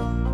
Bye.